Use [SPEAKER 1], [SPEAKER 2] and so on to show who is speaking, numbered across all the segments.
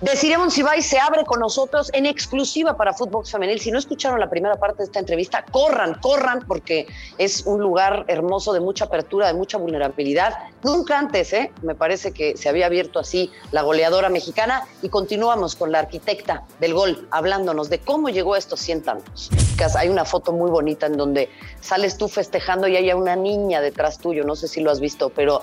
[SPEAKER 1] Desiree Monsiváis se abre con nosotros en exclusiva para Fútbol Femenil. Si no escucharon la primera parte de esta entrevista, corran, corran, porque es un lugar hermoso de mucha apertura, de mucha vulnerabilidad. Nunca antes, ¿eh? Me parece que se había abierto así la goleadora mexicana y continuamos con la arquitecta del gol, hablándonos de cómo llegó a estos 100 años. Hay una foto muy bonita en donde sales tú festejando y hay una niña detrás tuyo, no sé si lo has visto, pero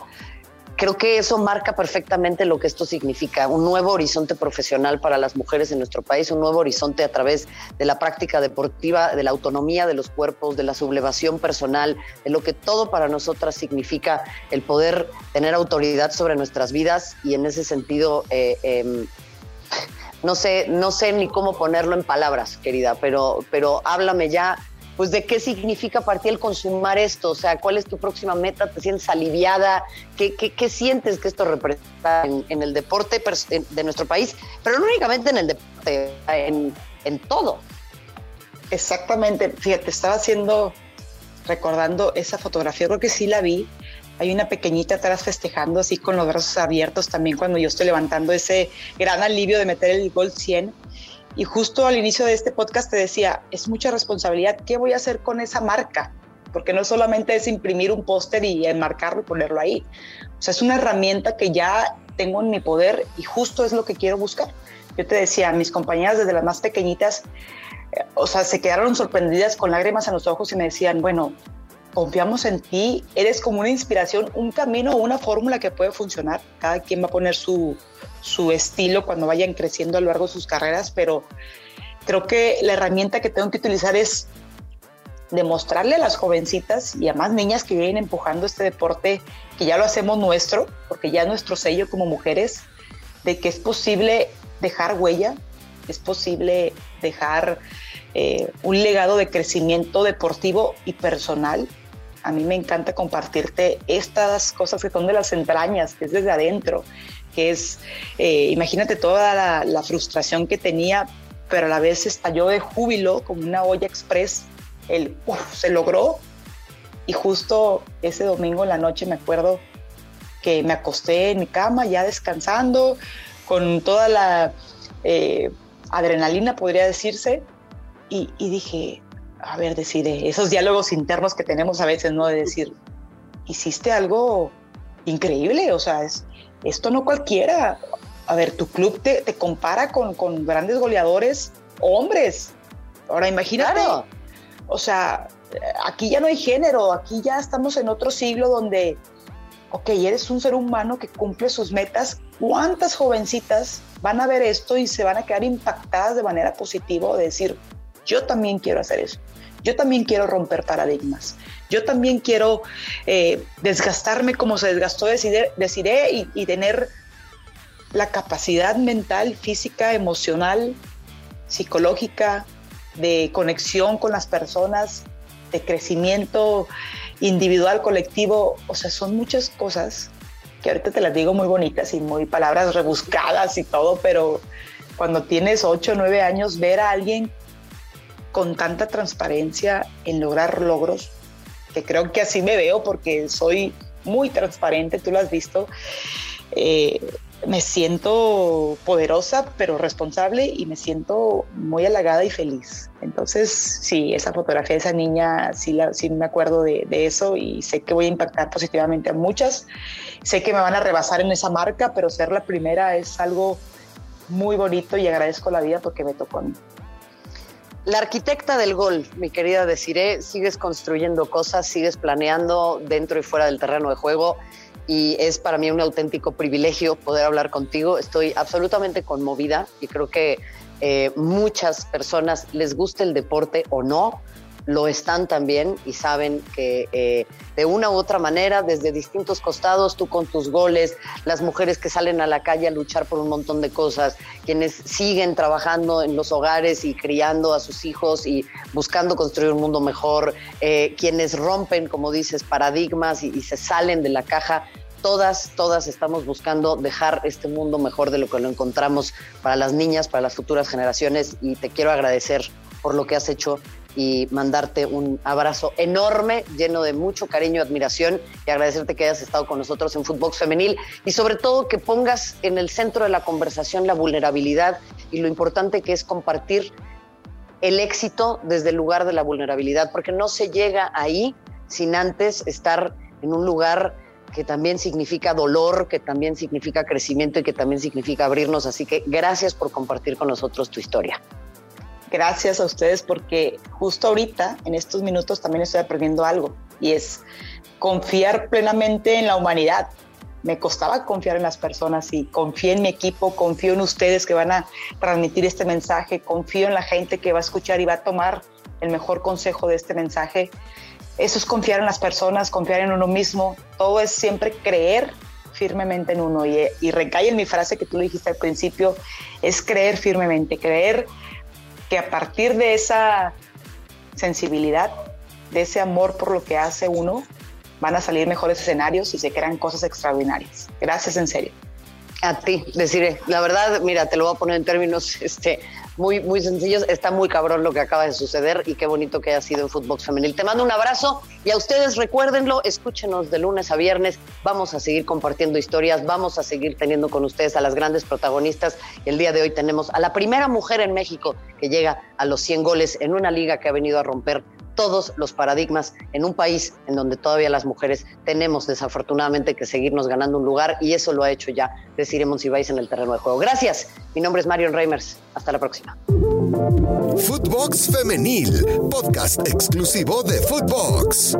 [SPEAKER 1] creo que eso marca perfectamente lo que esto significa, un nuevo horizonte profesional para las mujeres en nuestro país, un nuevo horizonte a través de la práctica deportiva, de la autonomía de los cuerpos, de la sublevación personal, de lo que todo para nosotras significa el poder tener autoridad sobre nuestras vidas y en ese sentido... Eh, em, no sé, no sé ni cómo ponerlo en palabras, querida, pero, pero háblame ya pues de qué significa para ti el consumar esto, o sea, cuál es tu próxima meta, te sientes aliviada, qué, qué, sientes que esto representa en, el deporte de nuestro país, pero no únicamente en el deporte, en, en todo.
[SPEAKER 2] Exactamente, fíjate, estaba haciendo, recordando esa fotografía, creo que sí la vi, hay una pequeñita atrás festejando así con los brazos abiertos también cuando yo estoy levantando ese gran alivio de meter el gol 100 y justo al inicio de este podcast te decía, es mucha responsabilidad, ¿qué voy a hacer con esa marca? Porque no solamente es imprimir un póster y enmarcarlo y ponerlo ahí. O sea, es una herramienta que ya tengo en mi poder y justo es lo que quiero buscar. Yo te decía, mis compañeras desde las más pequeñitas, eh, o sea, se quedaron sorprendidas con lágrimas en los ojos y me decían, bueno, confiamos en ti, eres como una inspiración, un camino una fórmula que puede funcionar. Cada quien va a poner su, su estilo cuando vayan creciendo a lo largo de sus carreras, pero creo que la herramienta que tengo que utilizar es demostrarle a las jovencitas y a más niñas que vienen empujando este deporte, que ya lo hacemos nuestro, porque ya es nuestro sello como mujeres, de que es posible dejar huella, es posible dejar eh, un legado de crecimiento deportivo y personal. A mí me encanta compartirte estas cosas que son de las entrañas, que es desde adentro, que es, eh, imagínate toda la, frustración que tenía, pero a la vez estalló de júbilo como una olla express, el, se logró. Y justo ese domingo en la noche me acuerdo que me acosté en mi cama ya descansando, con toda la eh, adrenalina, podría decirse, y, y dije, a ver, decir, esos diálogos internos que tenemos a veces, ¿no? De decir, hiciste algo increíble, o sea, es, esto no cualquiera. A ver, tu club te, te compara con, con, grandes goleadores hombres. Ahora imagínate, o sea, aquí ya no hay género, aquí ya estamos en otro siglo donde, ok, eres un ser humano que cumple sus metas. ¿Cuántas jovencitas van a ver esto y se van a quedar impactadas de manera positiva de decir, yo también quiero hacer eso. Yo también quiero romper paradigmas. Yo también quiero eh, desgastarme como se desgastó Desiree, y, y tener la capacidad mental, física, emocional, psicológica, de conexión con las personas, de crecimiento individual, colectivo. O sea, son muchas cosas que ahorita te las digo muy bonitas y muy palabras rebuscadas y todo, pero cuando tienes 8 o 9 años, ver a alguien con tanta transparencia en lograr logros, que creo que así me veo porque soy muy transparente, tú lo has visto. Eh, me siento poderosa, pero responsable y me siento muy halagada y feliz. Entonces, sí, esa fotografía de esa niña, sí, sí me acuerdo de, eso y sé que voy a impactar positivamente a muchas. Sé que me van a rebasar en esa marca, pero ser la primera es algo muy bonito y agradezco la vida porque me tocó a.
[SPEAKER 1] La arquitecta del gol, mi querida Desiree, sigues construyendo cosas, sigues planeando dentro y fuera del terreno de juego y es para mí un auténtico privilegio poder hablar contigo. Estoy absolutamente conmovida y creo que eh, muchas personas les guste el deporte o no, lo están también y saben que eh, de una u otra manera, desde distintos costados, tú con tus goles, las mujeres que salen a la calle a luchar por un montón de cosas, quienes siguen trabajando en los hogares y criando a sus hijos y buscando construir un mundo mejor, eh, quienes rompen, como dices, paradigmas y se salen de la caja todas, todas estamos buscando dejar este mundo mejor de lo que lo encontramos para las niñas, para las futuras generaciones y te quiero agradecer por lo que has hecho y mandarte un abrazo enorme, lleno de mucho cariño admiración y agradecerte que hayas estado con nosotros en Footbox Femenil y sobre todo que pongas en el centro de la conversación la vulnerabilidad y lo importante que es compartir el éxito desde el lugar de la vulnerabilidad, porque no se llega ahí sin antes estar en un lugar que también significa dolor, que también significa crecimiento y que también significa abrirnos. Así que gracias por compartir con nosotros tu historia.
[SPEAKER 2] Gracias a ustedes porque justo ahorita, en estos minutos, también estoy aprendiendo algo y es confiar plenamente en la humanidad. Me costaba confiar en las personas y confío en mi equipo, confío en ustedes que van a transmitir este mensaje, confío en la gente que va a escuchar y va a tomar el mejor consejo de este mensaje eso es confiar en las personas, confiar en uno mismo. Todo es siempre creer firmemente en uno. Y, y recae en mi frase que tú dijiste al principio, es creer firmemente, creer que a partir de esa sensibilidad, de ese amor por lo que hace uno, van a salir mejores escenarios y se crean cosas extraordinarias. Gracias en serio.
[SPEAKER 1] A ti, deciré, la verdad, mira, te lo voy a poner en términos este, muy, muy sencillos. Está muy cabrón lo que acaba de suceder y qué bonito que haya sido en Fútbol Femenil. Te mando un abrazo y a ustedes recuérdenlo, escúchenos de lunes a viernes. Vamos a seguir compartiendo historias, vamos a seguir teniendo con ustedes a las grandes protagonistas. El día de hoy tenemos a la primera mujer en México que llega a los 100 goles en una liga que ha venido a romper todos los paradigmas en un país en donde todavía las mujeres tenemos desafortunadamente que seguirnos ganando un lugar y eso lo ha hecho ya Deciremos si vais en el terreno de juego. Gracias. Mi nombre es Marion Reimers. Hasta la próxima.
[SPEAKER 3] Footbox Femenil, podcast exclusivo de Footbox.